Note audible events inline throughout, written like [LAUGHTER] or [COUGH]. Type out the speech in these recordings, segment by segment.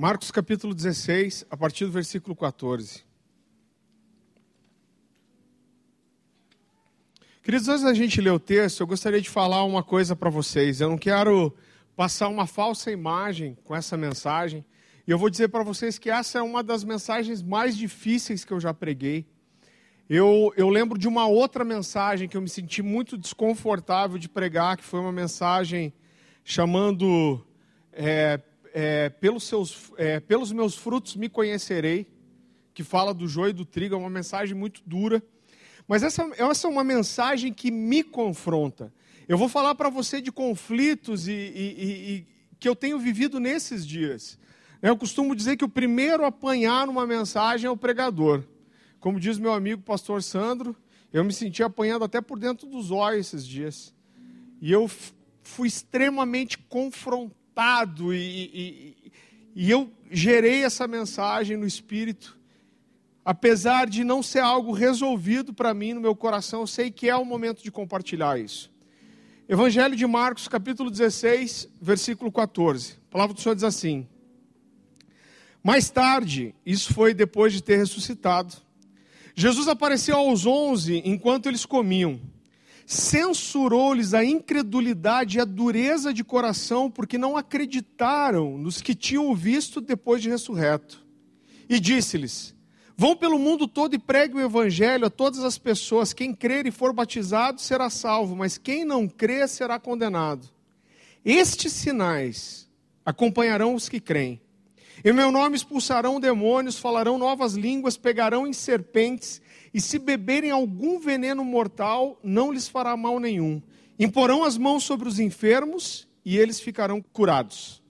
Marcos capítulo 16, a partir do versículo 14. Queridos, antes da gente ler o texto, eu gostaria de falar uma coisa para vocês. Eu não quero passar uma falsa imagem com essa mensagem. E eu vou dizer para vocês que essa é uma das mensagens mais difíceis que eu já preguei. Eu, eu lembro de uma outra mensagem que eu me senti muito desconfortável de pregar, que foi uma mensagem chamando é, é, pelos, seus, é, pelos meus frutos me conhecerei, que fala do joio e do trigo, é uma mensagem muito dura. Mas essa, essa é uma mensagem que me confronta. Eu vou falar para você de conflitos e, e, e, que eu tenho vivido nesses dias. Eu costumo dizer que o primeiro a apanhar numa mensagem é o pregador. Como diz meu amigo pastor Sandro, eu me senti apanhando até por dentro dos olhos esses dias. E eu fui extremamente confrontado e, e, e eu gerei essa mensagem no espírito apesar de não ser algo resolvido para mim no meu coração, eu sei que é o momento de compartilhar isso. Evangelho de Marcos, capítulo 16, versículo 14. A palavra do Senhor diz assim: Mais tarde, isso foi depois de ter ressuscitado, Jesus apareceu aos onze enquanto eles comiam. Censurou-lhes a incredulidade e a dureza de coração, porque não acreditaram nos que tinham visto depois de ressurreto. E disse-lhes: Vão pelo mundo todo e preguem o evangelho a todas as pessoas. Quem crer e for batizado será salvo, mas quem não crer será condenado. Estes sinais acompanharão os que creem. Em meu nome expulsarão demônios, falarão novas línguas, pegarão em serpentes, e se beberem algum veneno mortal, não lhes fará mal nenhum. Imporão as mãos sobre os enfermos e eles ficarão curados.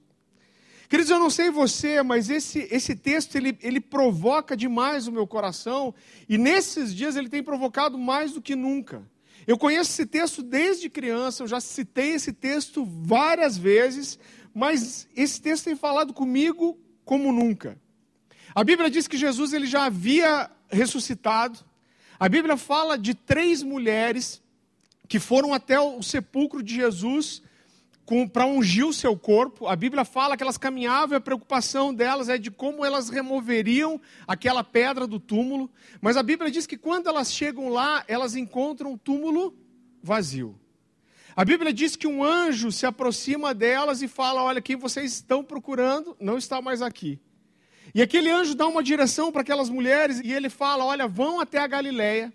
Queridos, eu não sei você, mas esse, esse texto ele, ele provoca demais o meu coração e nesses dias ele tem provocado mais do que nunca. Eu conheço esse texto desde criança, eu já citei esse texto várias vezes, mas esse texto tem falado comigo como nunca. A Bíblia diz que Jesus ele já havia ressuscitado. A Bíblia fala de três mulheres que foram até o sepulcro de Jesus para ungir o seu corpo. A Bíblia fala que elas caminhavam e a preocupação delas é de como elas removeriam aquela pedra do túmulo. Mas a Bíblia diz que quando elas chegam lá, elas encontram o túmulo vazio. A Bíblia diz que um anjo se aproxima delas e fala: Olha, quem vocês estão procurando não está mais aqui. E aquele anjo dá uma direção para aquelas mulheres e ele fala: Olha, vão até a Galileia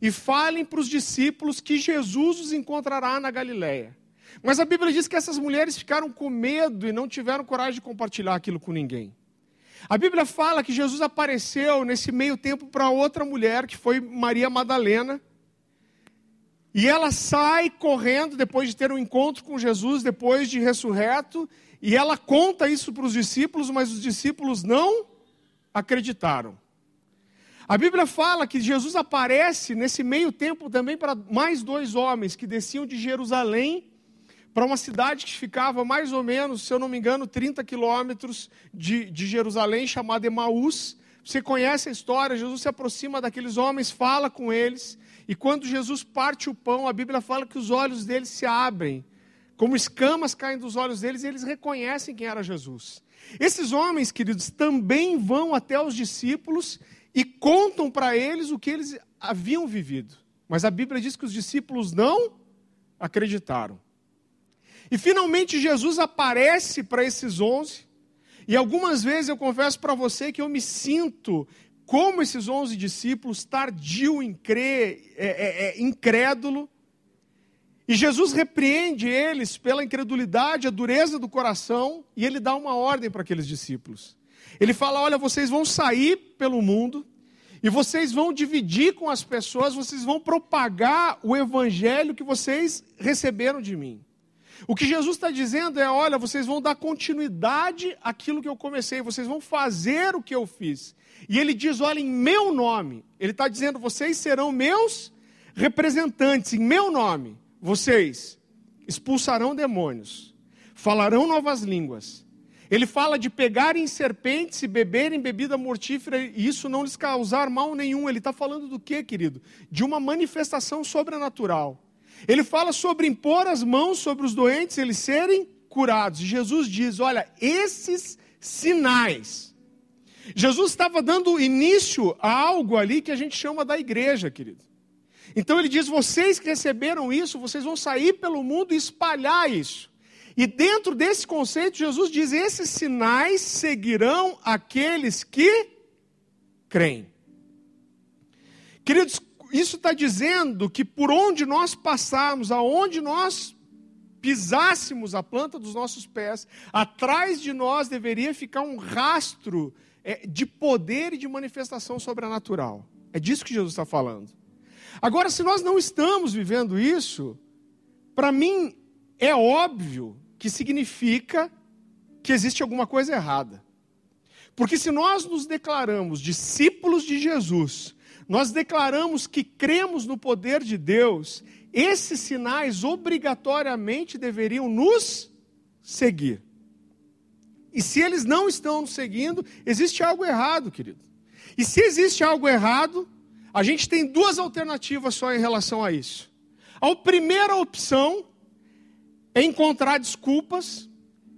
e falem para os discípulos que Jesus os encontrará na Galileia. Mas a Bíblia diz que essas mulheres ficaram com medo e não tiveram coragem de compartilhar aquilo com ninguém. A Bíblia fala que Jesus apareceu nesse meio tempo para outra mulher, que foi Maria Madalena. E ela sai correndo depois de ter um encontro com Jesus, depois de ressurreto, e ela conta isso para os discípulos, mas os discípulos não acreditaram. A Bíblia fala que Jesus aparece nesse meio tempo também para mais dois homens que desciam de Jerusalém para uma cidade que ficava mais ou menos, se eu não me engano, 30 quilômetros de, de Jerusalém, chamada Emaús. Você conhece a história, Jesus se aproxima daqueles homens, fala com eles, e quando Jesus parte o pão, a Bíblia fala que os olhos deles se abrem, como escamas caem dos olhos deles, e eles reconhecem quem era Jesus. Esses homens, queridos, também vão até os discípulos e contam para eles o que eles haviam vivido. Mas a Bíblia diz que os discípulos não acreditaram. E finalmente Jesus aparece para esses onze. E algumas vezes eu confesso para você que eu me sinto como esses onze discípulos, tardio em crer, é, é, é, incrédulo. E Jesus repreende eles pela incredulidade, a dureza do coração, e ele dá uma ordem para aqueles discípulos. Ele fala: Olha, vocês vão sair pelo mundo, e vocês vão dividir com as pessoas, vocês vão propagar o evangelho que vocês receberam de mim. O que Jesus está dizendo é: olha, vocês vão dar continuidade àquilo que eu comecei, vocês vão fazer o que eu fiz. E ele diz: olha, em meu nome. Ele está dizendo: vocês serão meus representantes, em meu nome. Vocês expulsarão demônios, falarão novas línguas. Ele fala de pegarem serpentes e beberem bebida mortífera e isso não lhes causar mal nenhum. Ele está falando do que, querido? De uma manifestação sobrenatural. Ele fala sobre impor as mãos sobre os doentes, eles serem curados. E Jesus diz: Olha, esses sinais. Jesus estava dando início a algo ali que a gente chama da igreja, querido. Então ele diz: vocês que receberam isso, vocês vão sair pelo mundo e espalhar isso. E dentro desse conceito, Jesus diz: esses sinais seguirão aqueles que creem. Queridos, isso está dizendo que por onde nós passarmos, aonde nós pisássemos a planta dos nossos pés, atrás de nós deveria ficar um rastro é, de poder e de manifestação sobrenatural. É disso que Jesus está falando. Agora, se nós não estamos vivendo isso, para mim é óbvio que significa que existe alguma coisa errada. Porque se nós nos declaramos discípulos de Jesus, nós declaramos que cremos no poder de Deus, esses sinais obrigatoriamente deveriam nos seguir. E se eles não estão nos seguindo, existe algo errado, querido. E se existe algo errado, a gente tem duas alternativas só em relação a isso. A primeira opção é encontrar desculpas,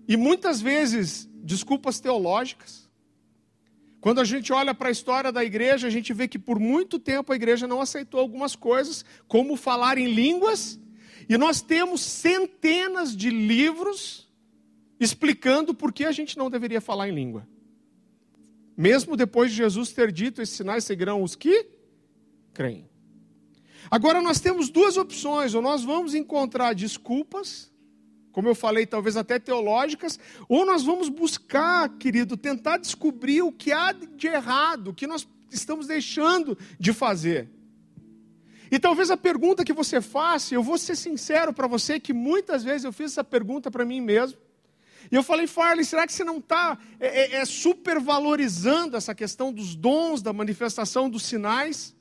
e muitas vezes desculpas teológicas. Quando a gente olha para a história da igreja, a gente vê que por muito tempo a igreja não aceitou algumas coisas, como falar em línguas, e nós temos centenas de livros explicando por que a gente não deveria falar em língua. Mesmo depois de Jesus ter dito: esses sinais seguirão os que creem. Agora nós temos duas opções: ou nós vamos encontrar desculpas como eu falei, talvez até teológicas, ou nós vamos buscar, querido, tentar descobrir o que há de errado, o que nós estamos deixando de fazer. E talvez a pergunta que você faça, eu vou ser sincero para você, que muitas vezes eu fiz essa pergunta para mim mesmo. E eu falei, Farley, será que você não está é, é, é supervalorizando essa questão dos dons, da manifestação dos sinais?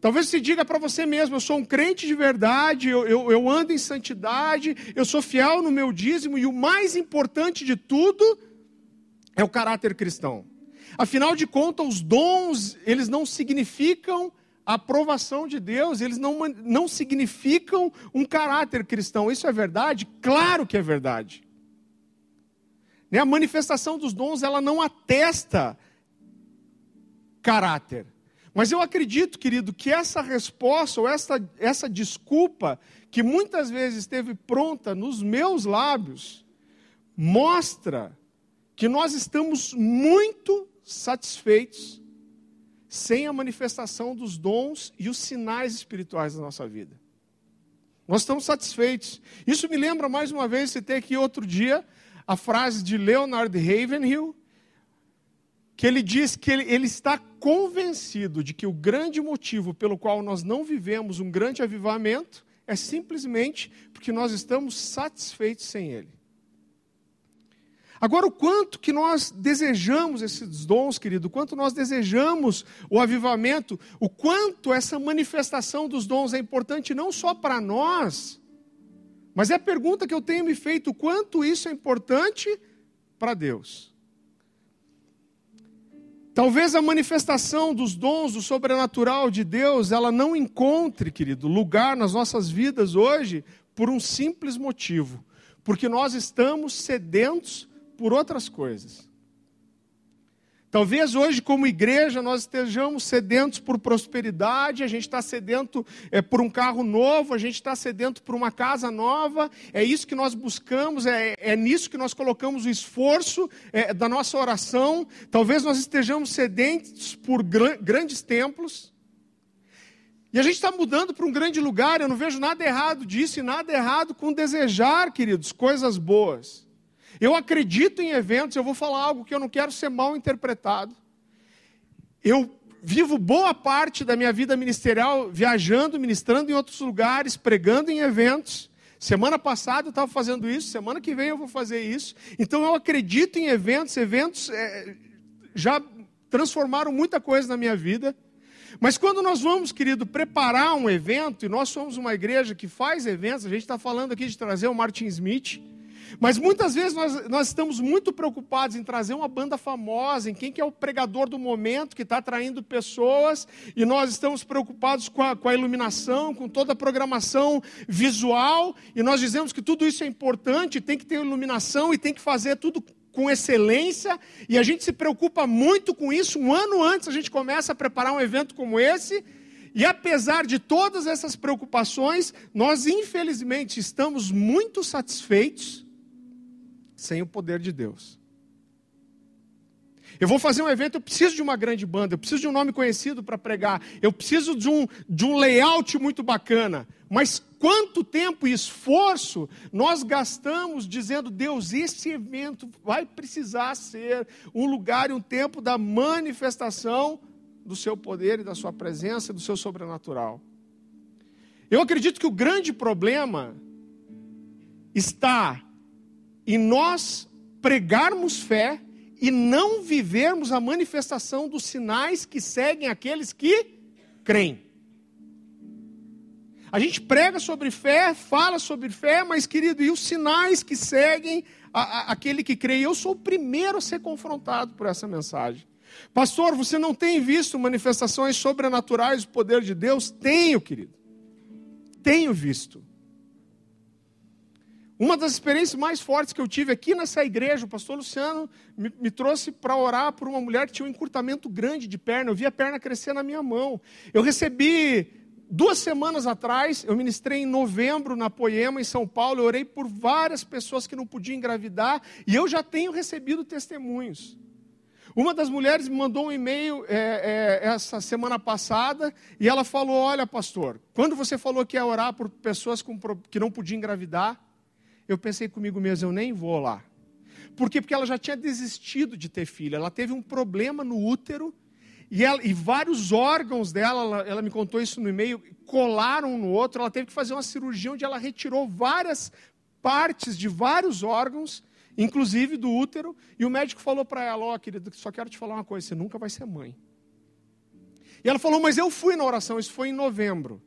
Talvez você diga para você mesmo: eu sou um crente de verdade, eu, eu, eu, ando em santidade, eu sou fiel no meu dízimo, e o mais importante de tudo é o caráter cristão. Afinal de contas, os dons, eles não significam a aprovação de Deus, eles não, não significam um caráter cristão. Isso é verdade? Claro que é verdade. Né, a manifestação dos dons, ela não atesta caráter. Mas eu acredito, querido, que essa resposta ou essa, essa desculpa que muitas vezes esteve pronta nos meus lábios, mostra que nós estamos muito satisfeitos sem a manifestação dos dons e os sinais espirituais da nossa vida. Nós estamos satisfeitos. Isso me lembra mais uma vez, citei aqui outro dia, a frase de Leonard Ravenhill, que ele diz que ele, ele está convencido de que o grande motivo pelo qual nós não vivemos um grande avivamento é simplesmente porque nós estamos satisfeitos sem ele. Agora, o quanto que nós desejamos esses dons, querido, o quanto nós desejamos o avivamento, o quanto essa manifestação dos dons é importante não só para nós, mas é a pergunta que eu tenho me feito: o quanto isso é importante para Deus? Talvez a manifestação dos dons do sobrenatural de Deus, ela não encontre, querido, lugar nas nossas vidas hoje por um simples motivo, porque nós estamos sedentos por outras coisas. Talvez hoje, como igreja, nós estejamos sedentos por prosperidade, a gente está sedento é, por um carro novo, a gente está sedento por uma casa nova, é isso que nós buscamos, é, é nisso que nós colocamos o esforço é, da nossa oração. Talvez nós estejamos sedentos por grandes templos. E a gente está mudando para um grande lugar, eu não vejo nada errado disso e nada errado com desejar, queridos, coisas boas. Eu acredito em eventos, eu vou falar algo que eu não quero ser mal interpretado. Eu vivo boa parte da minha vida ministerial viajando, ministrando em outros lugares, pregando em eventos. Semana passada eu estava fazendo isso, semana que vem eu vou fazer isso. Então eu acredito em eventos, eventos é, já transformaram muita coisa na minha vida. Mas quando nós vamos, querido, preparar um evento, e nós somos uma igreja que faz eventos, a gente está falando aqui de trazer o Martin Smith, mas muitas vezes nós, nós estamos muito preocupados em trazer uma banda famosa, em quem que é o pregador do momento, que está atraindo pessoas, e nós estamos preocupados com a, com a iluminação, com toda a programação visual, e nós dizemos que tudo isso é importante, tem que ter iluminação e tem que fazer tudo com excelência, e a gente se preocupa muito com isso. Um ano antes a gente começa a preparar um evento como esse, e apesar de todas essas preocupações, nós infelizmente estamos muito satisfeitos sem o poder de Deus. Eu vou fazer um evento, eu preciso de uma grande banda, eu preciso de um nome conhecido para pregar, eu preciso de um, de um layout muito bacana. Mas quanto tempo e esforço nós gastamos dizendo, Deus, esse evento vai precisar ser um lugar e um tempo da manifestação do seu poder e da sua presença, do seu sobrenatural. Eu acredito que o grande problema está em nós pregarmos fé e não vivermos a manifestação dos sinais que seguem aqueles que creem. A gente prega sobre fé, fala sobre fé, mas querido, e os sinais que seguem a, a, aquele que crê? Eu sou o primeiro a ser confrontado por essa mensagem. Pastor, você não tem visto manifestações sobrenaturais do poder de Deus? Tenho, querido. Tenho visto. Uma das experiências mais fortes que eu tive aqui nessa igreja, o pastor Luciano me, me trouxe para orar por uma mulher que tinha um encurtamento grande de perna. Eu vi a perna crescer na minha mão. Eu recebi duas semanas atrás, eu ministrei em novembro na Poema, em São Paulo. Eu orei por várias pessoas que não podiam engravidar e eu já tenho recebido testemunhos. Uma das mulheres me mandou um e-mail é, é, essa semana passada e ela falou: Olha, pastor, quando você falou que ia orar por pessoas com, que não podiam engravidar eu pensei comigo mesmo, eu nem vou lá. Por quê? Porque ela já tinha desistido de ter filho. Ela teve um problema no útero e, ela, e vários órgãos dela, ela, ela, me contou isso no e-mail, colaram um no outro. Ela teve que fazer uma cirurgia onde ela retirou várias partes de vários órgãos, inclusive do útero. E o médico falou para ela: Ó, oh, querida, só quero te falar uma coisa: você nunca vai ser mãe. E ela falou: Mas eu fui na oração, isso foi em novembro.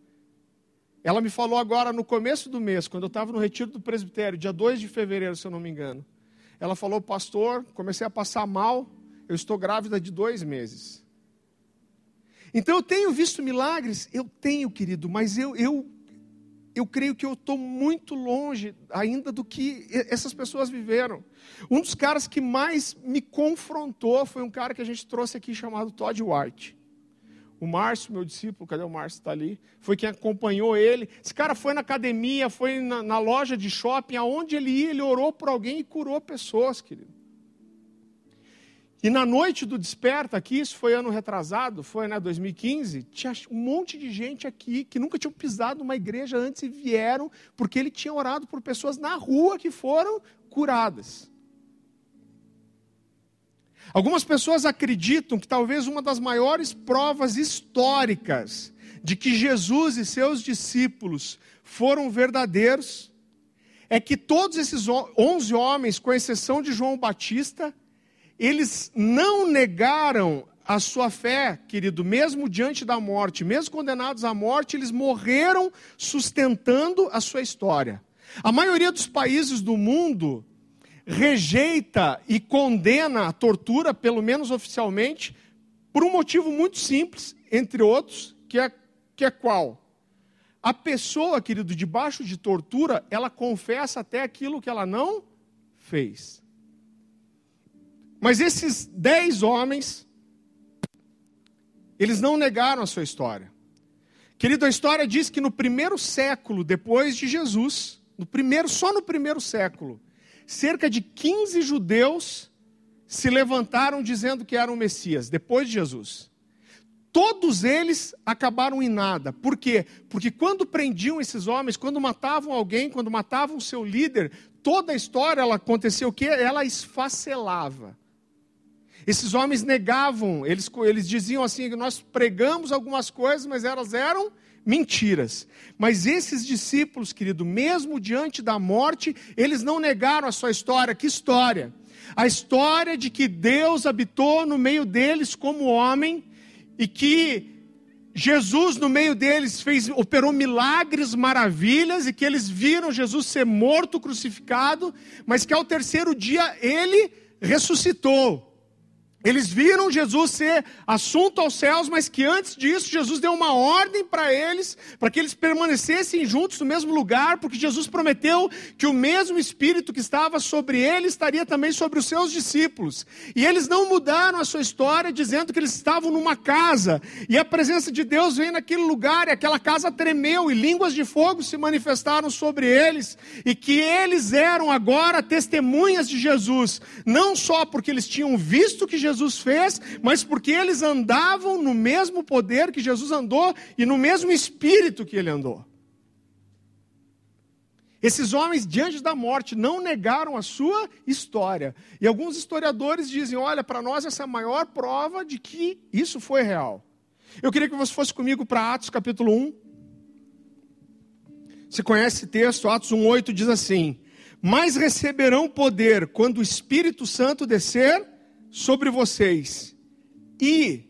Ela me falou agora no começo do mês, quando eu estava no retiro do presbitério, dia 2 de fevereiro, se eu não me engano. Ela falou, pastor, comecei a passar mal, eu estou grávida de dois meses. Então eu tenho visto milagres? Eu tenho, querido, mas eu, eu, eu creio que eu estou muito longe ainda do que essas pessoas viveram. Um dos caras que mais me confrontou foi um cara que a gente trouxe aqui chamado Todd White. O Márcio, meu discípulo, cadê o Márcio? Está ali. Foi quem acompanhou ele. Esse cara foi na academia, foi na, na, loja de shopping, aonde ele ia, ele orou por alguém e curou pessoas, querido. E na noite do desperta aqui, isso foi ano retrasado, foi né, 2015, tinha um monte de gente aqui que nunca tinham pisado numa igreja antes e vieram porque ele tinha orado por pessoas na rua que foram curadas. Algumas pessoas acreditam que talvez uma das maiores provas históricas de que Jesus e seus discípulos foram verdadeiros é que todos esses onze homens, com exceção de João Batista, eles não negaram a sua fé, querido, mesmo diante da morte, mesmo condenados à morte, eles morreram sustentando a sua história. A maioria dos países do mundo rejeita e condena a tortura, pelo menos oficialmente, por um motivo muito simples, entre outros, que é, que é qual? A pessoa, querido, debaixo de tortura, ela confessa até aquilo que ela não fez. Mas esses dez homens, eles não negaram a sua história. Querido, a história diz que no primeiro século depois de Jesus, no primeiro, só no primeiro século, cerca de 15 judeus se levantaram dizendo que eram Messias, depois de Jesus. Todos eles acabaram em nada. Por quê? Porque quando prendiam esses homens, quando matavam alguém, quando matavam seu líder, toda a história ela aconteceu o quê? Ela esfacelava. Esses homens negavam, eles, eles diziam assim: nós pregamos algumas coisas, mas elas eram mentiras. Mas esses discípulos, querido, mesmo diante da morte, eles não negaram a sua história. Que história? A história de que Deus habitou no meio deles como homem e que Jesus no meio deles fez operou milagres, maravilhas e que eles viram Jesus ser morto, crucificado, mas que ao terceiro dia ele ressuscitou. Eles viram Jesus ser assunto aos céus, mas que antes disso Jesus deu uma ordem para eles, para que eles permanecessem juntos no mesmo lugar, porque Jesus prometeu que o mesmo Espírito que estava sobre ele estaria também sobre os seus discípulos. E eles não mudaram a sua história dizendo que eles estavam numa casa, e a presença de Deus veio naquele lugar, e aquela casa tremeu, e línguas de fogo se manifestaram sobre eles, e que eles eram agora testemunhas de Jesus, não só porque eles tinham visto que Jesus Jesus fez, mas porque eles andavam no mesmo poder que Jesus andou e no mesmo espírito que ele andou. Esses homens, diante da morte, não negaram a sua história. E alguns historiadores dizem: olha, para nós essa é a maior prova de que isso foi real. Eu queria que você fosse comigo para Atos capítulo 1. Você conhece esse texto? Atos 1,8 diz assim: Mas receberão poder quando o Espírito Santo descer sobre vocês e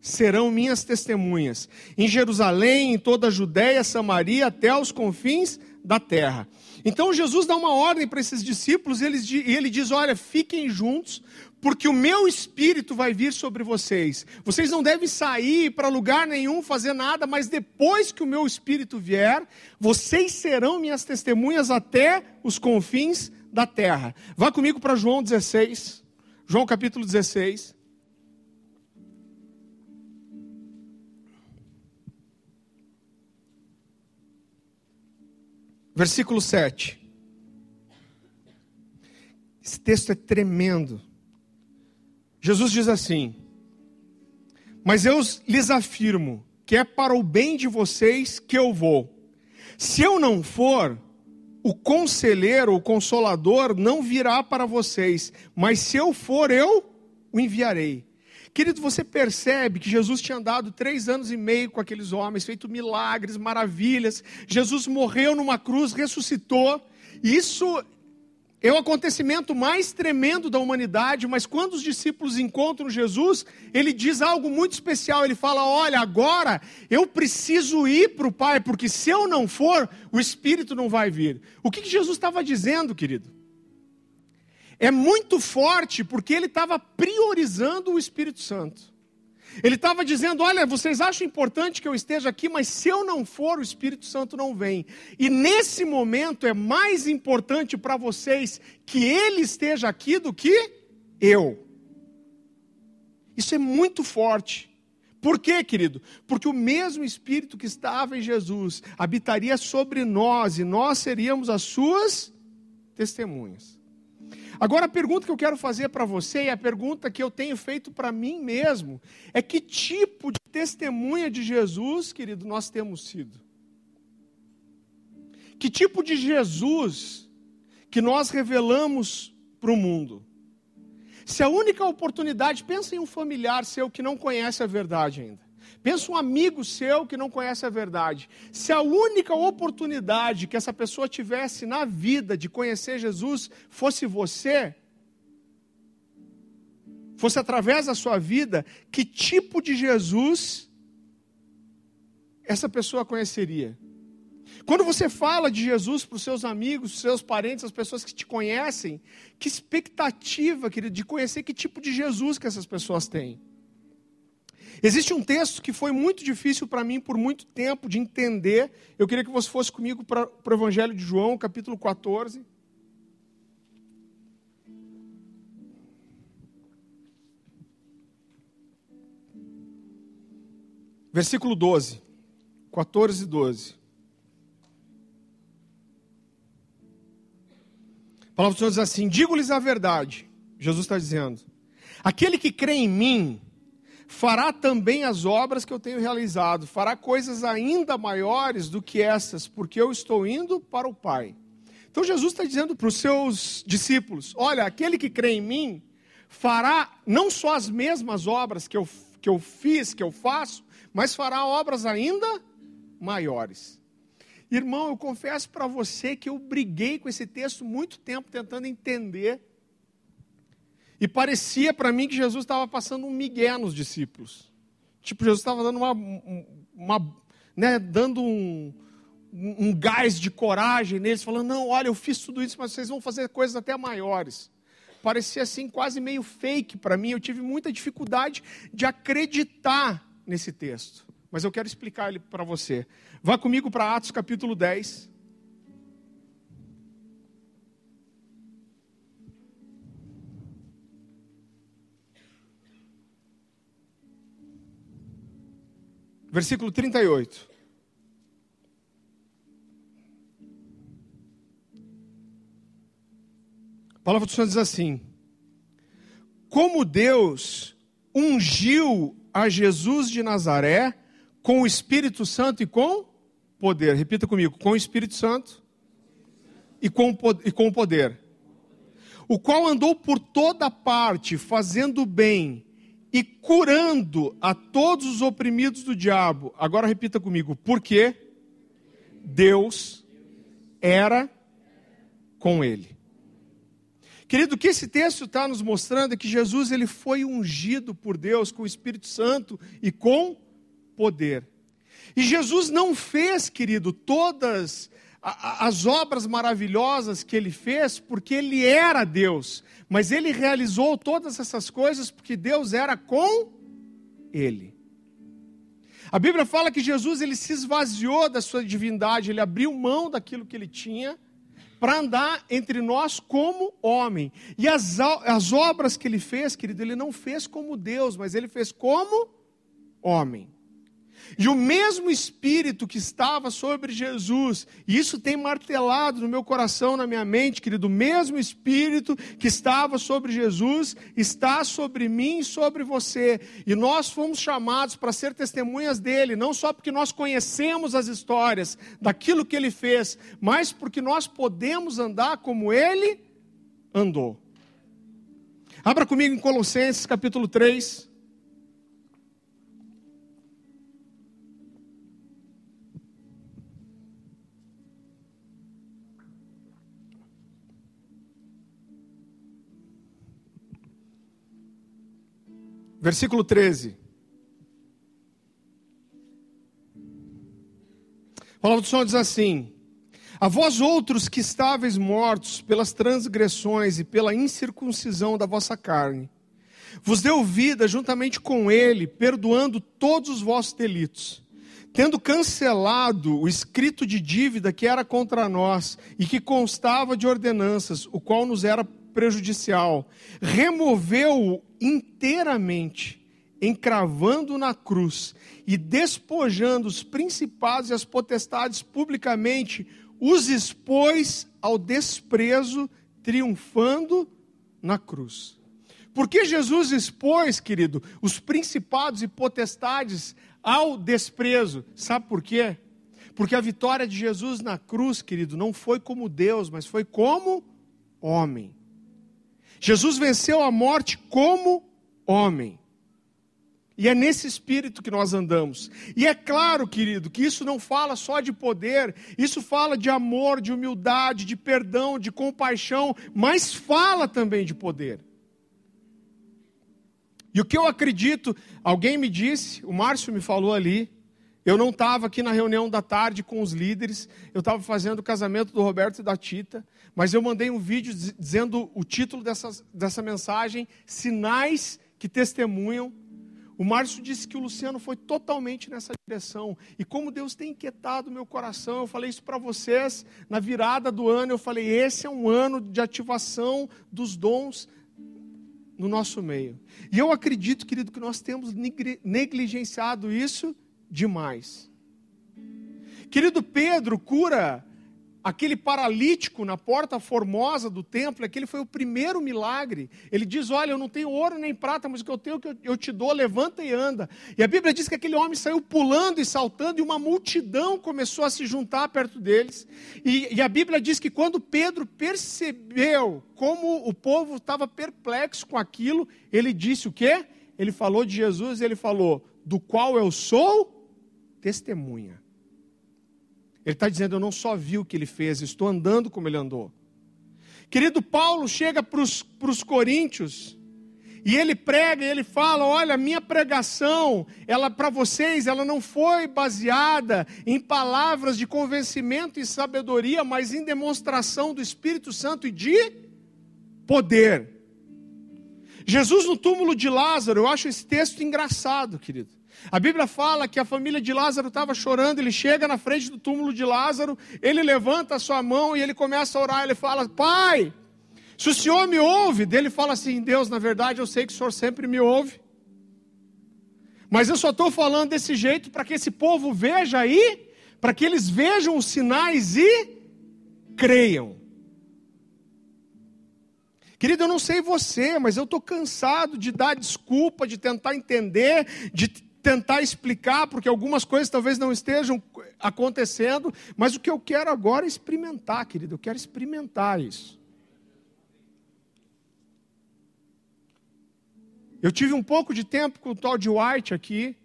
serão minhas testemunhas em Jerusalém, em toda a Judéia, Samaria, até os confins da terra. Então Jesus dá uma ordem para esses discípulos e ele, diz: Olha, fiquem juntos, porque o meu espírito vai vir sobre vocês. Vocês não devem sair para lugar nenhum, fazer nada, mas depois que o meu espírito vier, vocês serão minhas testemunhas até os confins da terra. Vá comigo para João 16. João capítulo 16. Versículo 7. Esse texto é tremendo. Jesus diz assim: Mas eu lhes afirmo que é para o bem de vocês que eu vou. Se eu não for, o conselheiro, o consolador, não virá para vocês, mas se eu for, eu o enviarei. Querido, você percebe que Jesus tinha andado três anos e meio com aqueles homens, feito milagres, maravilhas. Jesus morreu numa cruz, ressuscitou. Isso é o acontecimento mais tremendo da humanidade, mas quando os discípulos encontram Jesus, ele diz algo muito especial. Ele fala: Olha, agora eu preciso ir para o Pai, porque se eu não for, o Espírito não vai vir. O que, que Jesus estava dizendo, querido? É muito forte, porque ele estava priorizando o Espírito Santo. Ele estava dizendo: Olha, vocês acham importante que eu esteja aqui, mas se eu não for, o Espírito Santo não vem. E nesse momento é mais importante para vocês que ele esteja aqui do que eu. Isso é muito forte. Por quê, querido? Porque o mesmo Espírito que estava em Jesus habitaria sobre nós e nós seríamos as suas testemunhas. Agora, a pergunta que eu quero fazer para você, e a pergunta que eu tenho feito para mim mesmo, é que tipo de testemunha de Jesus, querido, nós temos sido? Que tipo de Jesus que nós revelamos para o mundo? Se a única oportunidade, pensa em um familiar seu que não conhece a verdade ainda. Pensa um amigo seu que não conhece a verdade. Se a única oportunidade que essa pessoa tivesse na vida de conhecer Jesus fosse você, fosse através da sua vida, que tipo de Jesus essa pessoa conheceria? Quando você fala de Jesus para os seus amigos, os seus parentes, as pessoas que te conhecem, que expectativa, querido, de conhecer que tipo de Jesus que essas pessoas têm? Existe um texto que foi muito difícil para mim por muito tempo de entender. Eu queria que você fosse comigo para o Evangelho de João, capítulo 14. Versículo 12. 14 e 12. A palavra do Senhor diz assim: Digo-lhes a verdade. Jesus está dizendo: Aquele que crê em mim, fará também as obras que eu tenho realizado, fará coisas ainda maiores do que essas, porque eu estou indo para o Pai. Então Jesus está dizendo para os seus discípulos: olha, aquele que crê em mim fará não só as mesmas obras que eu, que eu fiz, que eu faço, mas fará obras ainda maiores. Irmão, eu confesso para você que eu briguei com esse texto muito tempo tentando entender e parecia para mim que Jesus estava passando um migué nos discípulos. Tipo, Jesus estava dando uma, uma né, dando um, um gás de coragem neles, falando: não, olha, eu fiz tudo isso, mas vocês vão fazer coisas até maiores. parecia assim quase meio fake para mim. Eu tive muita dificuldade de acreditar nesse texto. Mas eu quero explicar ele para você. Vá comigo para Atos capítulo 10. Versículo 38. A palavra do Senhor diz assim: Como Deus ungiu a Jesus de Nazaré com o Espírito Santo e com poder. Repita comigo: com o Espírito Santo e com, e com o poder. O qual andou por toda parte, fazendo bem e curando a todos os oprimidos do diabo. Agora repita comigo: porque Deus era com ele. Querido, o que esse texto está nos mostrando é que Jesus ele foi ungido por Deus com o Espírito Santo e com poder. E Jesus não fez, querido, todas as obras maravilhosas que ele fez porque ele era Deus, mas ele realizou todas essas coisas porque Deus era com ele. A Bíblia fala que Jesus ele se esvaziou da sua divindade, ele abriu mão daquilo que ele tinha para andar entre nós como homem. E as, as obras que ele fez, querido, ele não fez como Deus, mas ele fez como homem. E o mesmo Espírito que estava sobre Jesus, e isso tem martelado no meu coração, na minha mente, querido, o mesmo Espírito que estava sobre Jesus está sobre mim e sobre você. E nós fomos chamados para ser testemunhas dele, não só porque nós conhecemos as histórias daquilo que ele fez, mas porque nós podemos andar como ele andou. Abra comigo em Colossenses capítulo 3. Versículo 13. A palavra do Senhor diz assim: A vós outros que estáveis mortos pelas transgressões e pela incircuncisão da vossa carne, vos deu vida juntamente com ele, perdoando todos os vossos delitos, tendo cancelado o escrito de dívida que era contra nós e que constava de ordenanças, o qual nos era prejudicial, removeu-o inteiramente, encravando na cruz e despojando os principados e as potestades publicamente, os expôs ao desprezo, triunfando na cruz. Porque Jesus expôs, querido, os principados e potestades ao desprezo. Sabe por quê? Porque a vitória de Jesus na cruz, querido, não foi como Deus, mas foi como homem. Jesus venceu a morte como homem. E é nesse espírito que nós andamos. E é claro, querido, que isso não fala só de poder, isso fala de amor, de humildade, de perdão, de compaixão, mas fala também de poder. E o que eu acredito, alguém me disse, o Márcio me falou ali, eu não estava aqui na reunião da tarde com os líderes, eu estava fazendo o casamento do Roberto e da Tita, mas eu mandei um vídeo dizendo o título dessa, dessa mensagem: Sinais que Testemunham. O Márcio disse que o Luciano foi totalmente nessa direção. E como Deus tem inquietado meu coração, eu falei isso para vocês na virada do ano. Eu falei: esse é um ano de ativação dos dons no nosso meio. E eu acredito, querido, que nós temos negligenciado isso demais. Querido Pedro cura aquele paralítico na porta formosa do templo, aquele foi o primeiro milagre. Ele diz: Olha, eu não tenho ouro nem prata, mas o que eu tenho, eu te dou, levanta e anda. E a Bíblia diz que aquele homem saiu pulando e saltando, e uma multidão começou a se juntar perto deles. E, e a Bíblia diz que quando Pedro percebeu como o povo estava perplexo com aquilo, ele disse o quê? Ele falou de Jesus, ele falou: Do qual eu sou testemunha. Ele está dizendo: Eu não só vi o que ele fez, estou andando como ele andou. Querido Paulo chega para os coríntios e ele prega e ele fala: Olha, minha pregação, ela para vocês, ela não foi baseada em palavras de convencimento e sabedoria, mas em demonstração do Espírito Santo e de poder. Jesus no túmulo de Lázaro, eu acho esse texto engraçado, querido. A Bíblia fala que a família de Lázaro estava chorando, ele chega na frente do túmulo de Lázaro, ele levanta a sua mão e ele começa a orar, ele fala: Pai, se o Senhor me ouve, dele fala assim: Deus, na verdade eu sei que o Senhor sempre me ouve, mas eu só estou falando desse jeito para que esse povo veja aí, para que eles vejam os sinais e creiam. Querido, eu não sei você, mas eu estou cansado de dar desculpa, de tentar entender, de tentar explicar, porque algumas coisas talvez não estejam acontecendo, mas o que eu quero agora é experimentar, querido, eu quero experimentar isso. Eu tive um pouco de tempo com o Todd White aqui,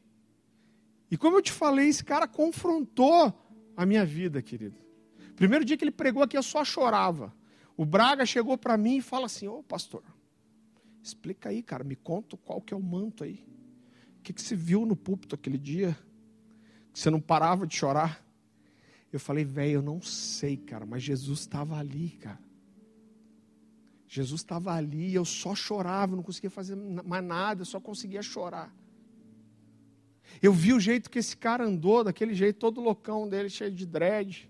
e como eu te falei, esse cara confrontou a minha vida, querido. Primeiro dia que ele pregou aqui, eu só chorava. O Braga chegou para mim e fala assim: Ô pastor, explica aí, cara, me conta qual que é o manto aí. Que, que você viu no púlpito aquele dia? Que você não parava de chorar? Eu falei, velho, eu não sei, cara, mas Jesus estava ali, cara. Jesus estava ali, eu só chorava, não conseguia fazer mais nada, eu só conseguia chorar. Eu vi o jeito que esse cara andou, daquele jeito todo loucão dele, cheio de dread.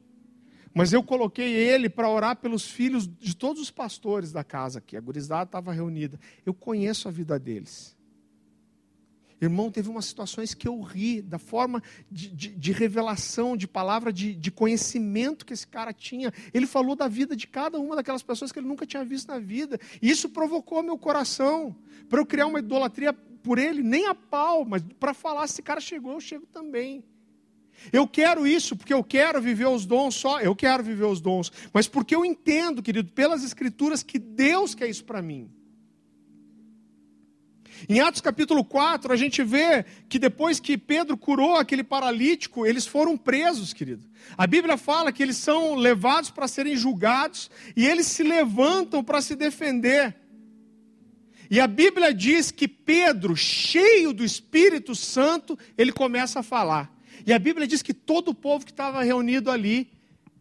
Mas eu coloquei ele para orar pelos filhos de todos os pastores da casa aqui. A gurizada estava reunida. Eu conheço a vida deles. Irmão, teve umas situações que eu ri, da forma de, de, de revelação, de palavra, de, de, conhecimento que esse cara tinha. Ele falou da vida de cada uma daquelas pessoas que ele nunca tinha visto na vida. E isso provocou meu coração, para eu criar uma idolatria por ele, nem a pau, mas para falar: se esse cara chegou, eu chego também. Eu quero isso porque eu quero viver os dons só, eu quero viver os dons, mas porque eu entendo, querido, pelas Escrituras, que Deus quer isso para mim. Em Atos capítulo 4, a gente vê que depois que Pedro curou aquele paralítico, eles foram presos, querido. A Bíblia fala que eles são levados para serem julgados e eles se levantam para se defender. E a Bíblia diz que Pedro, cheio do Espírito Santo, ele começa a falar. E a Bíblia diz que todo o povo que estava reunido ali,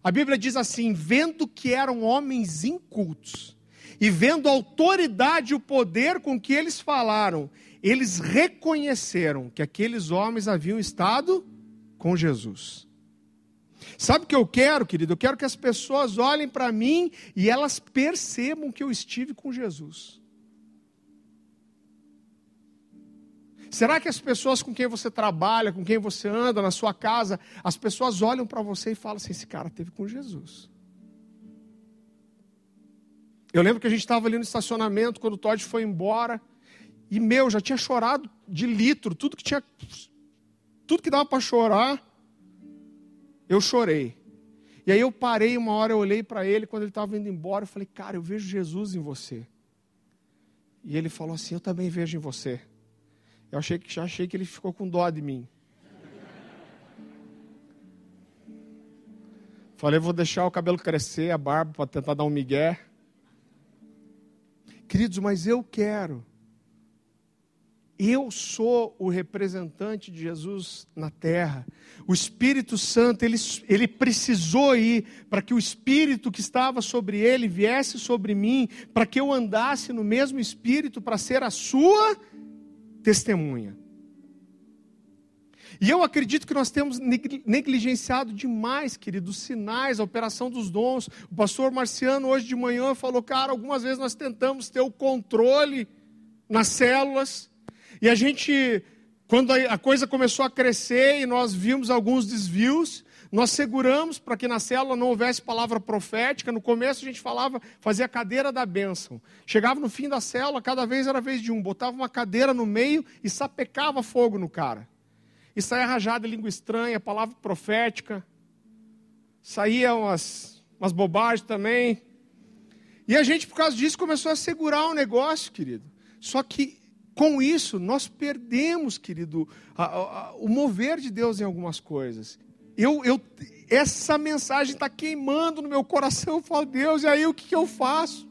a Bíblia diz assim: vendo que eram homens incultos, e vendo a autoridade e o poder com que eles falaram, eles reconheceram que aqueles homens haviam estado com Jesus. Sabe o que eu quero, querido? Eu quero que as pessoas olhem para mim e elas percebam que eu estive com Jesus. Será que as pessoas com quem você trabalha, com quem você anda na sua casa, as pessoas olham para você e falam assim: esse cara teve com Jesus? Eu lembro que a gente estava ali no estacionamento quando o Todd foi embora. E meu, já tinha chorado de litro, tudo que tinha tudo que dava para chorar, eu chorei. E aí eu parei uma hora, eu olhei para ele quando ele estava indo embora, eu falei: "Cara, eu vejo Jesus em você". E ele falou assim: "Eu também vejo em você". Eu achei que, já achei que ele ficou com dó de mim. Falei, vou deixar o cabelo crescer, a barba, para tentar dar um migué. Queridos, mas eu quero. Eu sou o representante de Jesus na terra. O Espírito Santo, ele, ele precisou ir para que o Espírito que estava sobre ele viesse sobre mim, para que eu andasse no mesmo Espírito, para ser a sua testemunha. E eu acredito que nós temos negligenciado demais, querido, os sinais, a operação dos dons. O pastor Marciano, hoje de manhã, falou: cara, algumas vezes nós tentamos ter o controle nas células, e a gente, quando a coisa começou a crescer e nós vimos alguns desvios, nós seguramos para que na célula não houvesse palavra profética. No começo a gente falava, fazia a cadeira da bênção. Chegava no fim da célula, cada vez era vez de um. Botava uma cadeira no meio e sapecava fogo no cara. E saía rajada língua estranha, palavra profética. Saía umas, umas bobagens também. E a gente, por causa disso, começou a segurar o negócio, querido. Só que com isso, nós perdemos, querido, a, a, o mover de Deus em algumas coisas eu, eu, essa mensagem está queimando no meu coração. Eu falo, Deus, e aí o que, que eu faço?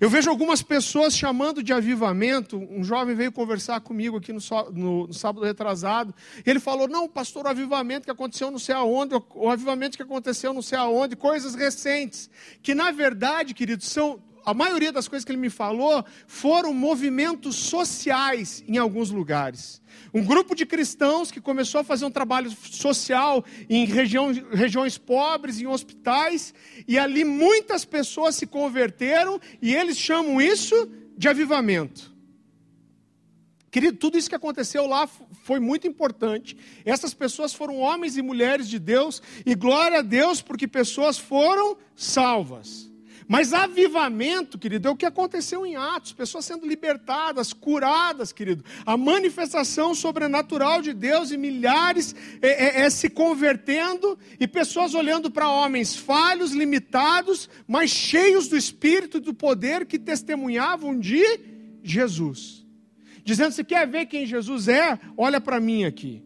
Eu vejo algumas pessoas chamando de avivamento. Um jovem veio conversar comigo aqui no, no, no, sábado retrasado. Ele falou: Não, pastor, o avivamento que aconteceu não sei aonde, o avivamento que aconteceu não sei aonde, coisas recentes. Que na verdade, queridos, são a maioria das coisas que ele me falou foram movimentos sociais em alguns lugares. Um grupo de cristãos que começou a fazer um trabalho social em região, regiões pobres, em hospitais, e ali muitas pessoas se converteram, e eles chamam isso de avivamento. Querido, tudo isso que aconteceu lá foi muito importante. Essas pessoas foram homens e mulheres de Deus, e glória a Deus porque pessoas foram salvas. Mas avivamento, querido, é o que aconteceu em Atos, pessoas sendo libertadas, curadas, querido. A manifestação sobrenatural de Deus e milhares é, é, é se convertendo e pessoas olhando para homens falhos, limitados, mas cheios do Espírito e do poder que testemunhavam de Jesus. Dizendo: se quer ver quem Jesus é, olha para mim aqui.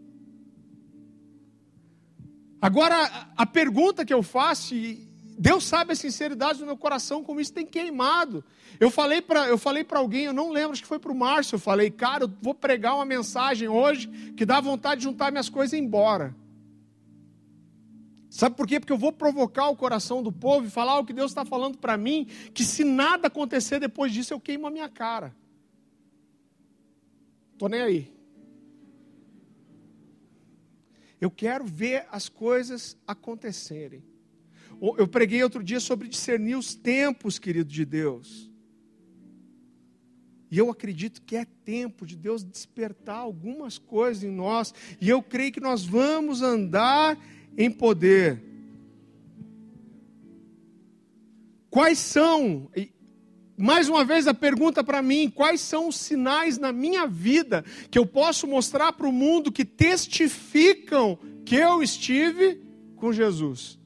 Agora, a pergunta que eu faço, Deus sabe a sinceridade do meu coração, como isso tem queimado. Eu falei para eu falei para alguém, eu não lembro, acho que foi para o Márcio, eu falei, cara, eu vou pregar uma mensagem hoje que dá vontade de juntar minhas coisas e ir embora. Sabe por quê? Porque eu vou provocar o coração do povo e falar o que Deus está falando para mim, que se nada acontecer depois disso, eu queimo a minha cara. Estou nem aí. Eu quero ver as coisas acontecerem. Eu preguei outro dia sobre discernir os tempos, querido de Deus. E eu acredito que é tempo de Deus despertar algumas coisas em nós. E eu creio que nós vamos andar em poder. Quais são, mais uma vez a pergunta para mim: quais são os sinais na minha vida que eu posso mostrar para o mundo que testificam que eu estive com Jesus?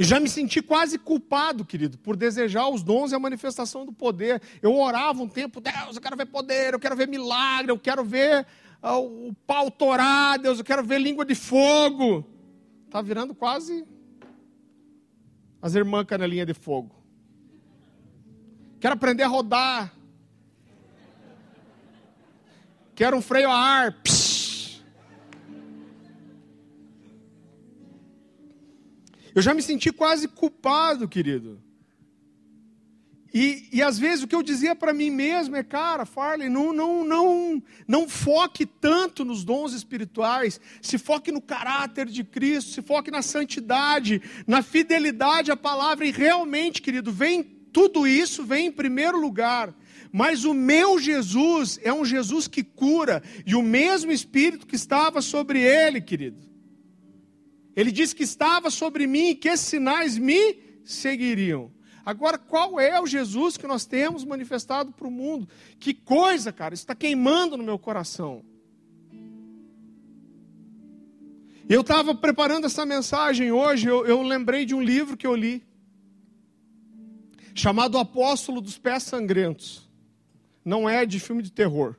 E já me senti quase culpado, querido, por desejar os dons e a manifestação do poder. Eu orava um tempo, Deus, eu quero ver poder, eu quero ver milagre, eu quero ver uh, o pau torar, Deus, eu quero ver língua de fogo. Está virando quase as irmãs canelinha de fogo. Quero aprender a rodar. Quero um freio a ar. Psh. Eu já me senti quase culpado, querido. E, e às vezes o que eu dizia para mim mesmo é, cara, Farley, não, não, não, não foque tanto nos dons espirituais, se foque no caráter de Cristo, se foque na santidade, na fidelidade à palavra, e realmente, querido, vem tudo isso, vem em primeiro lugar. Mas o meu Jesus é um Jesus que cura, e o mesmo Espírito que estava sobre ele, querido ele disse que estava sobre mim e que esses sinais me seguiriam. Agora, qual é o Jesus que nós temos manifestado para o mundo? Que coisa, cara, está queimando no meu coração. Eu estava preparando essa mensagem hoje, eu, eu lembrei de um livro que eu li, chamado Apóstolo dos Pés Sangrentos. Não é de filme de terror.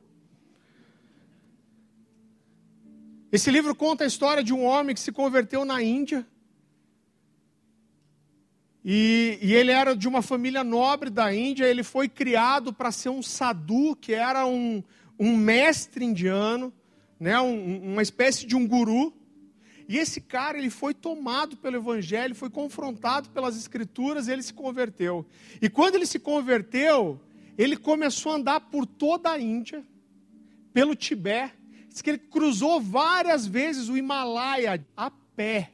Esse livro conta a história de um homem que se converteu na Índia. E, e, ele era de uma família nobre da Índia. Ele foi criado para ser um sadhu, que era um, um mestre indiano, né, um, uma espécie de um guru. E esse cara ele foi tomado pelo Evangelho, foi confrontado pelas Escrituras, ele se converteu. E quando ele se converteu, ele começou a andar por toda a Índia, pelo Tibete Diz que ele cruzou várias vezes o Himalaia a pé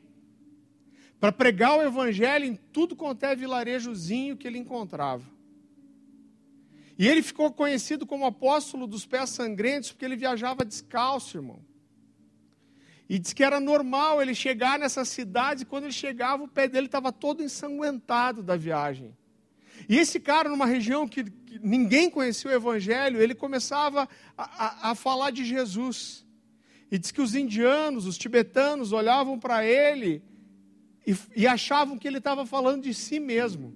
para pregar o evangelho em tudo quanto é vilarejozinho que ele encontrava. E ele ficou conhecido como apóstolo dos pés sangrentos porque ele viajava descalço, irmão. E diz que era normal ele chegar nessa cidade e quando ele chegava o pé dele estava todo ensanguentado da viagem. E esse cara, numa região que, que ninguém conhecia o Evangelho, ele começava a, a, a falar de Jesus. E diz que os indianos, os tibetanos, olhavam para ele e, e, achavam que ele estava falando de si mesmo.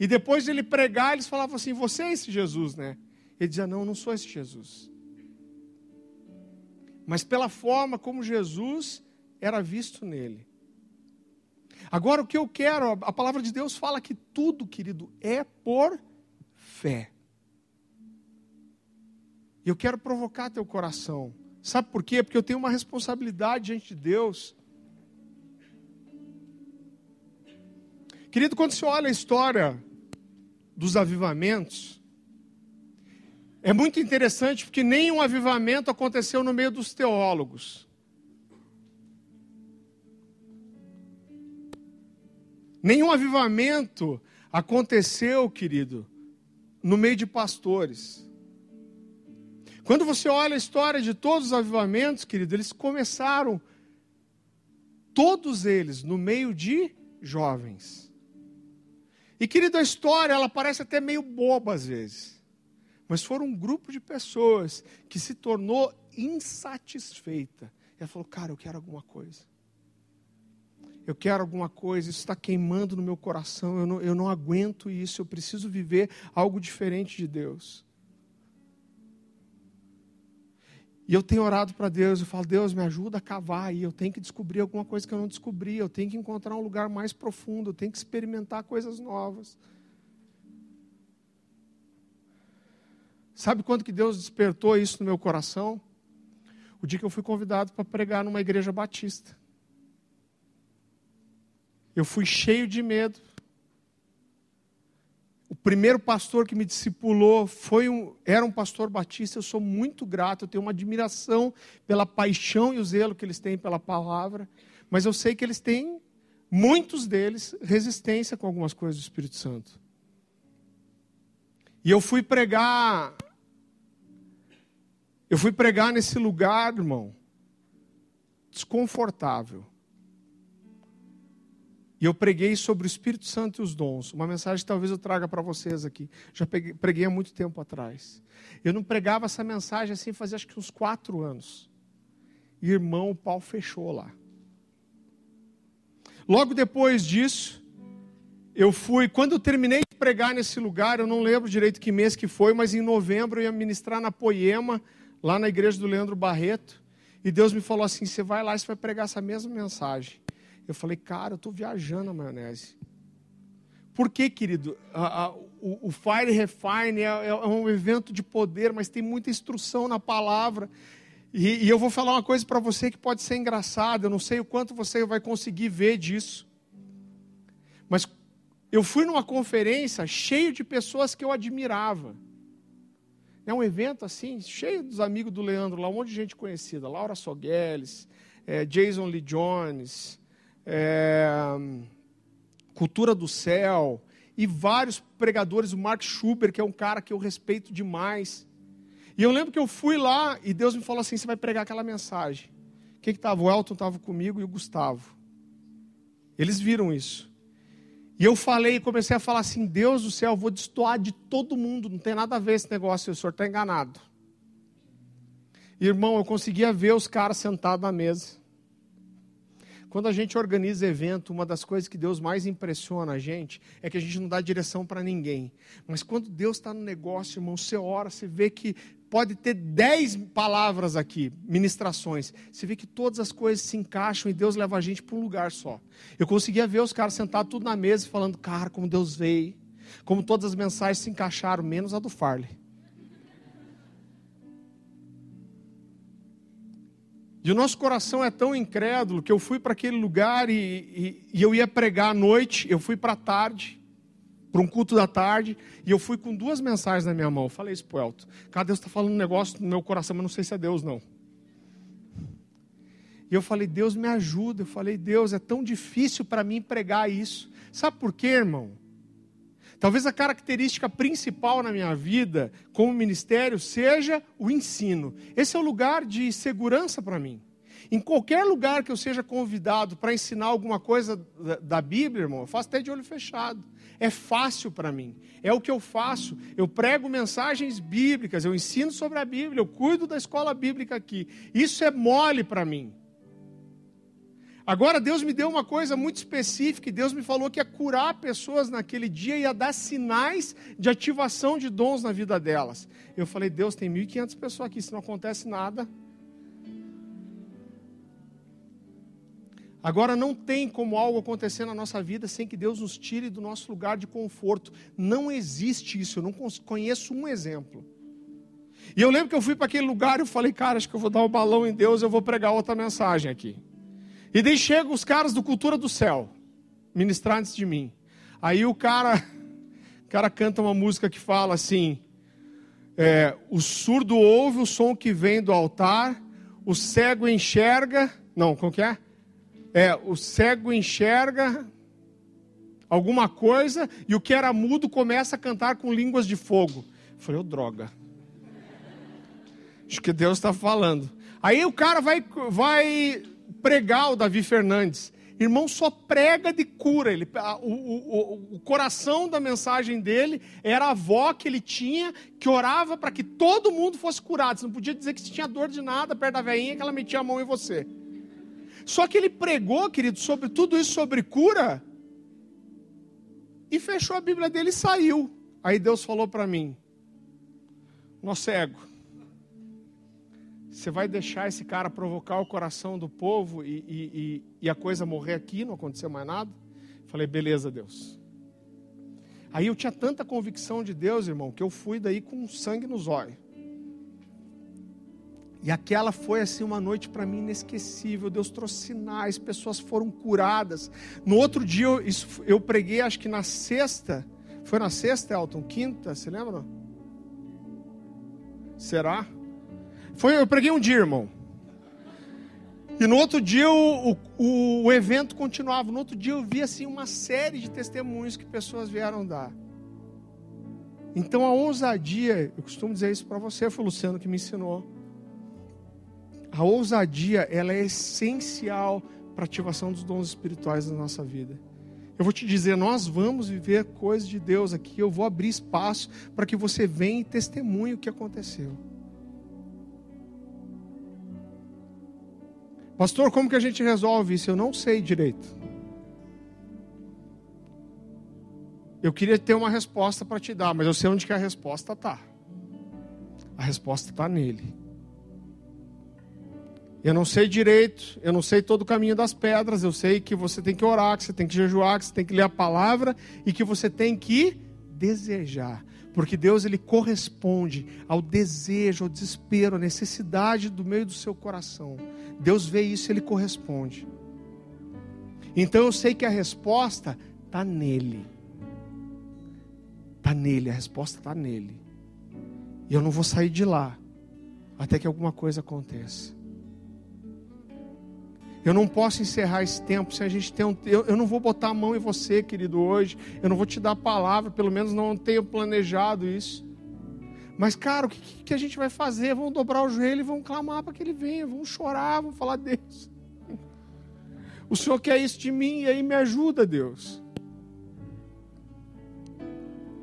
E depois de ele pregar, eles falavam assim: Você é esse Jesus, né? Ele dizia: Não, eu não sou esse Jesus. Mas pela forma como Jesus era visto nele. Agora, o que eu quero, a palavra de Deus fala que tudo, querido, é por fé. E eu quero provocar teu coração. Sabe por quê? Porque eu tenho uma responsabilidade diante de Deus. Querido, quando você olha a história dos avivamentos, é muito interessante porque nenhum avivamento aconteceu no meio dos teólogos. Nenhum avivamento aconteceu, querido, no meio de pastores. Quando você olha a história de todos os avivamentos, querido, eles começaram, todos eles, no meio de jovens. E, querido, a história, ela parece até meio boba às vezes. Mas foram um grupo de pessoas que se tornou insatisfeita. E ela falou, cara, eu quero alguma coisa eu quero alguma coisa, isso está queimando no meu coração, eu não, eu não aguento isso, eu preciso viver algo diferente de Deus. E eu tenho orado para Deus, eu falo, Deus, me ajuda a cavar aí, eu tenho que descobrir alguma coisa que eu não descobri, eu tenho que encontrar um lugar mais profundo, eu tenho que experimentar coisas novas. Sabe quando que Deus despertou isso no meu coração? O dia que eu fui convidado para pregar numa igreja batista. Eu fui cheio de medo. O primeiro pastor que me discipulou foi um, era um pastor batista. Eu sou muito grato, eu tenho uma admiração pela paixão e o zelo que eles têm pela palavra. Mas eu sei que eles têm, muitos deles, resistência com algumas coisas do Espírito Santo. E eu fui pregar. Eu fui pregar nesse lugar, irmão, desconfortável. E eu preguei sobre o Espírito Santo e os dons. Uma mensagem que talvez eu traga para vocês aqui. Já preguei, há muito tempo atrás. Eu não pregava essa mensagem assim fazia acho que uns quatro anos. E, irmão, o pau fechou lá. Logo depois disso, eu fui. Quando eu terminei de pregar nesse lugar, eu não lembro direito que mês que foi, mas em novembro eu ia ministrar na Poema, lá na igreja do Leandro Barreto. E Deus me falou assim: você vai lá e você vai pregar essa mesma mensagem. Eu falei, cara, eu estou viajando na maionese. Por que, querido? A, a, o, o, Fire Refine é, é, um evento de poder, mas tem muita instrução na palavra. E, e eu vou falar uma coisa para você que pode ser engraçada. Eu não sei o quanto você vai conseguir ver disso. Mas eu fui numa conferência cheio de pessoas que eu admirava. É um evento assim, cheio dos amigos do Leandro, lá um monte de gente conhecida. Laura Sogueles, é, Jason Lee Jones, é, Cultura do Céu, e vários pregadores, o Mark Schuber, que é um cara que eu respeito demais. E eu lembro que eu fui lá e Deus me falou assim: você vai pregar aquela mensagem. Quem que estava? O Elton estava comigo e o Gustavo. Eles viram isso. E eu falei, comecei a falar assim: Deus do céu, eu vou destoar de todo mundo, não tem nada a ver esse negócio, o senhor está enganado. Irmão, eu conseguia ver os caras sentados na mesa. Quando a gente organiza evento, uma das coisas que Deus mais impressiona a gente é que a gente não dá direção para ninguém. Mas quando Deus está no negócio, irmão, você ora, você vê que pode ter dez palavras aqui, ministrações. Você vê que todas as coisas se encaixam e Deus leva a gente para um lugar só. Eu conseguia ver os caras sentados tudo na mesa falando, cara, como Deus veio. Como todas as mensagens se encaixaram, menos a do Farley. E o nosso coração é tão incrédulo que eu fui para aquele lugar e, e, e, eu ia pregar à noite, eu fui para a tarde, para um culto da tarde, e eu fui com duas mensagens na minha mão. Eu falei isso para o Elton. Deus está falando um negócio no meu coração, mas não sei se é Deus, não. E eu falei, Deus me ajuda. Eu falei, Deus, é tão difícil para mim pregar isso. Sabe por quê, irmão? Talvez a característica principal na minha vida como ministério seja o ensino. Esse é o lugar de segurança para mim. Em qualquer lugar que eu seja convidado para ensinar alguma coisa da, Bíblia, irmão, eu faço até de olho fechado. É fácil para mim. É o que eu faço. Eu prego mensagens bíblicas, eu ensino sobre a Bíblia, eu cuido da escola bíblica aqui. Isso é mole para mim. Agora Deus me deu uma coisa muito específica, e Deus me falou que ia curar pessoas naquele dia e ia dar sinais de ativação de dons na vida delas. Eu falei, Deus, tem 1.500 pessoas aqui, se não acontece nada. Agora não tem como algo acontecer na nossa vida sem que Deus nos tire do nosso lugar de conforto. Não existe isso, eu não conheço um exemplo. E eu lembro que eu fui para aquele lugar e eu falei, cara, acho que eu vou dar o um balão em Deus, eu vou pregar outra mensagem aqui. E daí chegam os caras do Cultura do Céu, ministrar antes de mim. Aí o cara, [LAUGHS] O cara canta uma música que fala assim: é, o surdo ouve o som que vem do altar, o cego enxerga. Não, como que é? É, o cego enxerga alguma coisa e o que era mudo começa a cantar com línguas de fogo. Eu falei, ô oh, droga. Acho que Deus está falando. Aí o cara vai, vai pregar o Davi Fernandes. Irmão, só prega de cura. Ele, o, o, o coração da mensagem dele era a avó que ele tinha, que orava para que todo mundo fosse curado. Você não podia dizer que você tinha dor de nada perto da veinha que ela metia a mão em você. Só que ele pregou, querido, sobre tudo isso sobre cura, e fechou a Bíblia dele e saiu. Aí Deus falou para mim: Nó cego, você vai deixar esse cara provocar o coração do povo e, e, e, a coisa morrer aqui, não aconteceu mais nada? Falei, beleza, Deus. Aí eu tinha tanta convicção de Deus, irmão, que eu fui daí com sangue nos olhos. E aquela foi assim uma noite para mim inesquecível. Deus trouxe sinais, pessoas foram curadas. No outro dia eu, isso, eu preguei, acho que na sexta. Foi na sexta, Elton? Quinta, você lembra? Será? Foi, eu preguei um dia, irmão. E no outro dia o, o, o, evento continuava. No outro dia eu vi assim uma série de testemunhos que pessoas vieram dar. Então a ousadia, eu costumo dizer isso para você, foi o Luciano que me ensinou. A ousadia, ela é essencial para a ativação dos dons espirituais na nossa vida. Eu vou te dizer, nós vamos viver coisas de Deus aqui. Eu vou abrir espaço para que você venha e testemunhe o que aconteceu. Pastor, como que a gente resolve isso? Eu não sei direito. Eu queria ter uma resposta para te dar, mas eu sei onde que a resposta está. A resposta está nele. Eu não sei direito, eu não sei todo o caminho das pedras, eu sei que você tem que orar, que você tem que jejuar, que você tem que ler a palavra e que você tem que desejar. Porque Deus ele corresponde ao desejo, ao desespero, à necessidade do meio do seu coração. Deus vê isso e ele corresponde. Então eu sei que a resposta está nele. Está nele, a resposta está nele. E eu não vou sair de lá até que alguma coisa aconteça. Eu não posso encerrar esse tempo se a gente tem um. Eu, eu não vou botar a mão em você, querido, hoje. Eu não vou te dar a palavra, pelo menos não tenho planejado isso. Mas, cara, o que, que a gente vai fazer? Vamos dobrar o joelho e vamos clamar para que ele venha. Vamos chorar, vamos falar, Deus. O Senhor quer isso de mim e aí me ajuda, Deus.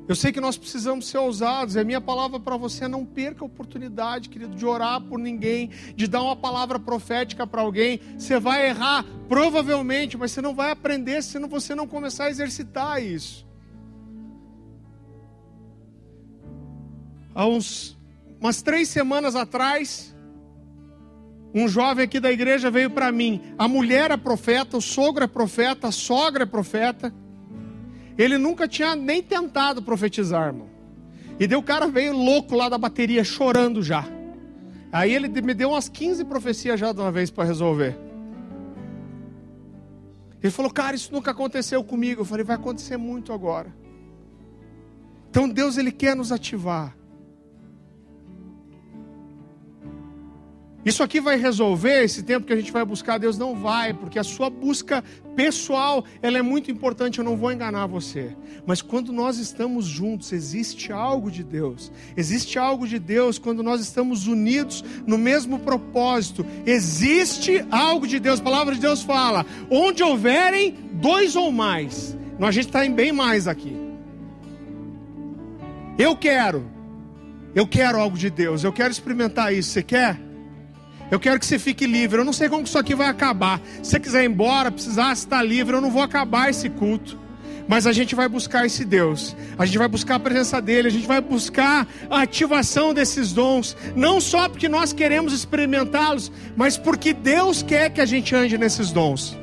Eu sei que nós precisamos ser ousados, e a minha palavra para você é não perca a oportunidade, querido, de orar por ninguém, de dar uma palavra profética para alguém. Você vai errar, provavelmente, mas você não vai aprender se você não começar a exercitar isso. Há uns, umas três semanas atrás, um jovem aqui da igreja veio para mim. A mulher é profeta, o sogro é profeta, a sogra é profeta. Ele nunca tinha nem tentado profetizar, irmão. E deu o cara veio louco lá da bateria, chorando já. Aí ele me deu umas 15 profecias já de uma vez para resolver. Ele falou, cara, isso nunca aconteceu comigo. Eu falei, vai acontecer muito agora. Então Deus ele quer nos ativar. Isso aqui vai resolver esse tempo que a gente vai buscar Deus? Não vai, porque a sua busca pessoal ela é muito importante. Eu não vou enganar você. Mas quando nós estamos juntos, existe algo de Deus. Existe algo de Deus quando nós estamos unidos no mesmo propósito. Existe algo de Deus. A palavra de Deus fala: onde houverem dois ou mais. A gente está em bem mais aqui. Eu quero. Eu quero algo de Deus. Eu quero experimentar isso. Você quer? Eu quero que você fique livre. Eu não sei como isso aqui vai acabar. Se você quiser ir embora, precisar estar livre, eu não vou acabar esse culto. Mas a gente vai buscar esse Deus. A gente vai buscar a presença dele, a gente vai buscar a ativação desses dons, não só porque nós queremos experimentá-los, mas porque Deus quer que a gente ande nesses dons.